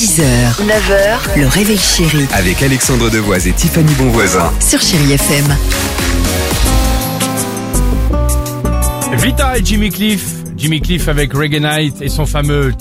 6h, 9h, le réveil chéri Avec Alexandre Devoise et Tiffany Bonvoisin. sur Chérie FM. Vita et Jimmy Cliff. Jimmy Cliff avec Reggae Night et son fameux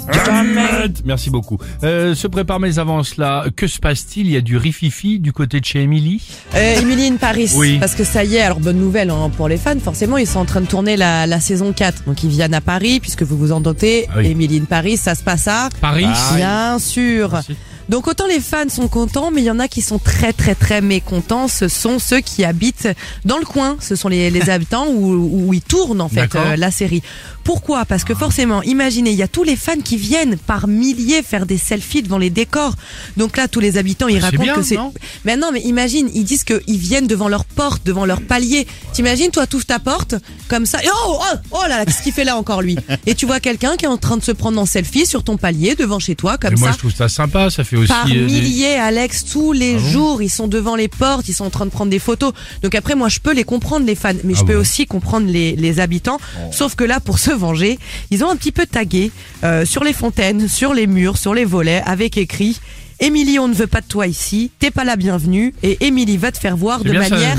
Merci beaucoup. Euh, se prépare mes avances là. Que se passe-t-il? Il y a du rififi du côté de chez Emily. Euh, Emily in Paris, Oui. parce que ça y est, alors bonne nouvelle hein, pour les fans, forcément ils sont en train de tourner la, la saison 4, donc ils viennent à Paris, puisque vous vous en doutez, Ah oui. Emily in Paris, ça se passe à Paris. Bien sûr. Merci. Donc autant les fans sont contents, mais il y en a qui sont très très très mécontents. Ce sont ceux qui habitent dans le coin. Ce sont les, les habitants où, où ils tournent en fait euh, la série. Pourquoi? Parce que forcément, imaginez, il y a tous les fans qui viennent par milliers faire des selfies devant les décors. Donc là, tous les habitants, ils Bah, c'est racontent bien, que c'est. Mais non, mais imagine, ils disent qu'ils viennent devant leur porte, devant leur palier. T'imagines, toi, t'ouvres ta porte comme ça. Et oh, oh, oh là là, qu'est-ce qu'il fait là encore lui? Et tu vois quelqu'un qui est en train de se prendre en selfie sur ton palier devant chez toi comme Et moi ça je trouve ça sympa. Ça fait aussi. par euh, des- milliers, Alex, tous les jours, ils sont devant les portes, ils sont en train de prendre des photos. Donc après, moi, je peux les comprendre, les fans, mais je Ah peux bon Oh. aussi comprendre les, les habitants. Sauf que là, pour se venger, ils ont un petit peu tagué euh, sur les fontaines, sur les murs, sur les volets, avec écrit. Émilie, on ne veut pas de toi ici, t'es pas la bienvenue, et Émilie va te faire voir C'est de bien, ça- manière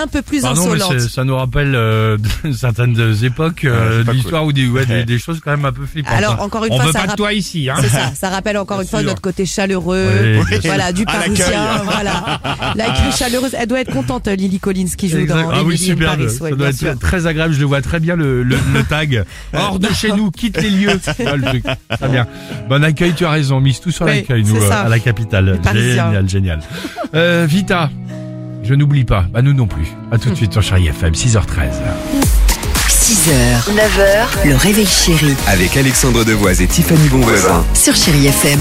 un peu plus Pardon, insolente. ça nous rappelle euh, certaines époques euh, l'histoire ou des, ouais, des, des choses quand même un peu flippantes. Alors, encore une On fois, veut ça pas de toi ici, hein. C'est ça, ça rappelle encore une fois notre côté chaleureux, Oui, voilà, du parisien, voilà. L'accueil chaleureuse, elle doit être contente, Lily Collins, qui joue Exact. dans ah oui, super. Paris, ça doit être sûr. très agréable. Je le vois très bien le, le, le tag. Hors de chez nous, quitte les lieux. Ah, le truc. Très bien. Bon accueil, tu as raison. Mise tout sur l'accueil, nous, euh, à la capitale. Génial, génial. Euh, Vita, je n'oublie pas. Bah nous non plus. À tout de suite sur Chérie FM, 6h13. 6h, 9h, le réveil chéri Avec Alexandre Devoise et Tiffany Bonvoisin. sur Chérie FM.